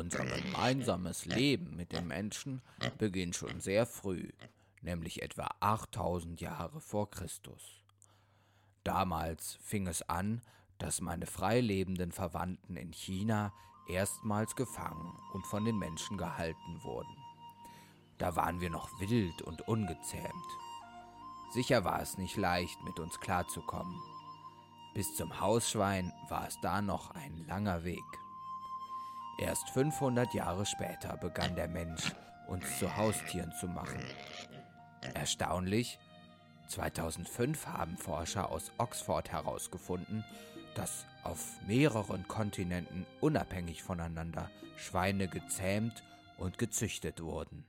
Unser gemeinsames Leben mit den Menschen beginnt schon sehr früh, nämlich etwa 8000 Jahre vor Christus. Damals fing es an, dass meine freilebenden Verwandten in China erstmals gefangen und von den Menschen gehalten wurden. Da waren wir noch wild und ungezähmt. Sicher war es nicht leicht, mit uns klarzukommen. Bis zum Hausschwein war es da noch ein langer Weg. Erst 500 Jahre später begann der Mensch, uns zu Haustieren zu machen. Erstaunlich, 2005 haben Forscher aus Oxford herausgefunden, dass auf mehreren Kontinenten unabhängig voneinander Schweine gezähmt und gezüchtet wurden.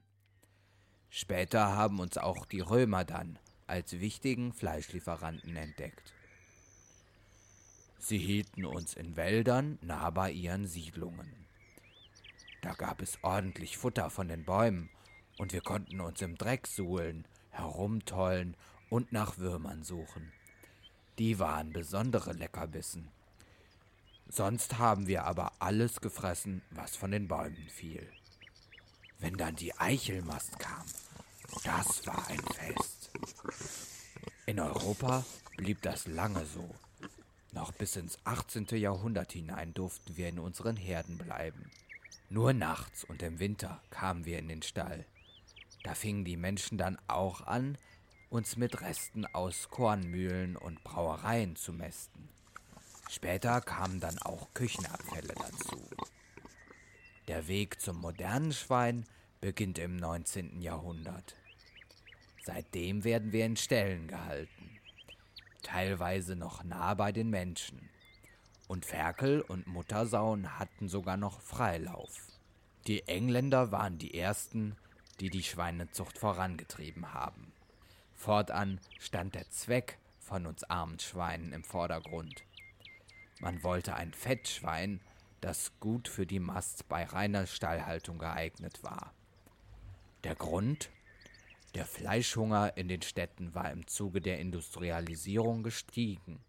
Später haben uns auch die Römer dann als wichtigen Fleischlieferanten entdeckt. Sie hielten uns in Wäldern nah bei ihren Siedlungen. Da gab es ordentlich Futter von den Bäumen und wir konnten uns im Dreck suhlen, herumtollen und nach Würmern suchen. Die waren besondere Leckerbissen. Sonst haben wir aber alles gefressen, was von den Bäumen fiel. Wenn dann die Eichelmast kam, das war ein Fest. In Europa blieb das lange so. Noch bis ins 18. Jahrhundert hinein durften wir in unseren Herden bleiben. Nur nachts und im Winter kamen wir in den Stall. Da fingen die Menschen dann auch an, uns mit Resten aus Kornmühlen und Brauereien zu mästen. Später kamen dann auch Küchenabfälle dazu. Der Weg zum modernen Schwein beginnt im 19. Jahrhundert. Seitdem werden wir in Ställen gehalten, teilweise noch nah bei den Menschen. Und Ferkel und Muttersauen hatten sogar noch Freilauf. Die Engländer waren die ersten, die die Schweinezucht vorangetrieben haben. Fortan stand der Zweck von uns armen Schweinen im Vordergrund. Man wollte ein Fettschwein, das gut für die Mast bei reiner Stallhaltung geeignet war. Der Grund? Der Fleischhunger in den Städten war im Zuge der Industrialisierung gestiegen.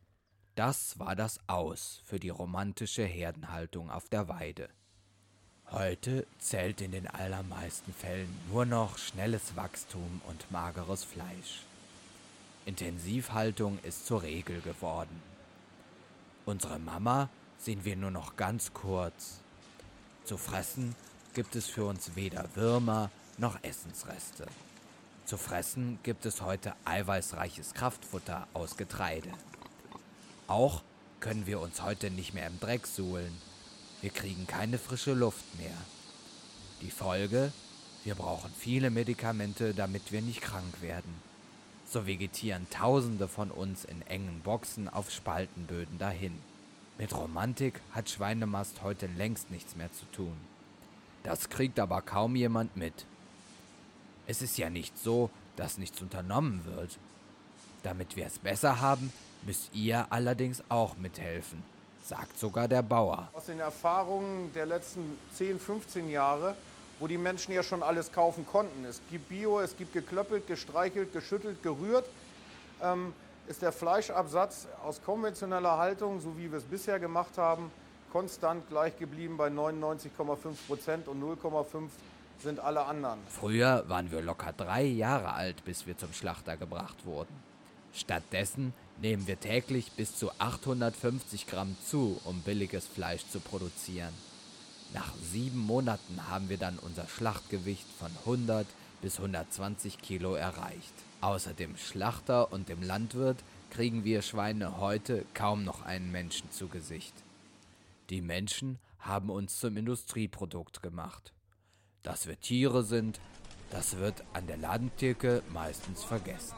Das war das Aus für die romantische Herdenhaltung auf der Weide. Heute zählt in den allermeisten Fällen nur noch schnelles Wachstum und mageres Fleisch. Intensivhaltung ist zur Regel geworden. Unsere Mama sehen wir nur noch ganz kurz. Zu fressen gibt es für uns weder Würmer noch Essensreste. Zu fressen gibt es heute eiweißreiches Kraftfutter aus Getreide. Auch können wir uns heute nicht mehr im Dreck suhlen wir kriegen keine frische Luft mehr. Die Folge? Wir brauchen viele Medikamente, damit wir nicht krank werden. So vegetieren Tausende von uns in engen Boxen auf Spaltenböden dahin. Mit Romantik hat Schweinemast heute längst nichts mehr zu tun. Das kriegt aber kaum jemand mit. Es ist ja nicht so, dass nichts unternommen wird. Damit wir es besser haben, müsst ihr allerdings auch mithelfen sagt sogar der Bauer. Aus den Erfahrungen der letzten 10, 15 Jahre, wo die Menschen ja schon alles kaufen konnten. Es gibt Bio, es gibt geklöppelt, gestreichelt, geschüttelt, gerührt. Ähm, ist der Fleischabsatz aus konventioneller Haltung, so wie wir es bisher gemacht haben, konstant gleich geblieben bei 99,5 Prozent und 0,5 sind alle anderen. Früher waren wir locker drei Jahre alt, bis wir zum Schlachter gebracht wurden. Stattdessen nehmen wir täglich bis zu 850 Gramm zu, um billiges Fleisch zu produzieren. Nach sieben Monaten haben wir dann unser Schlachtgewicht von 100 bis 120 Kilo erreicht. Außer dem Schlachter und dem Landwirt kriegen wir Schweine heute kaum noch einen Menschen zu Gesicht. Die Menschen haben uns zum Industrieprodukt gemacht. Dass wir Tiere sind, das wird an der Ladentheke meistens vergessen.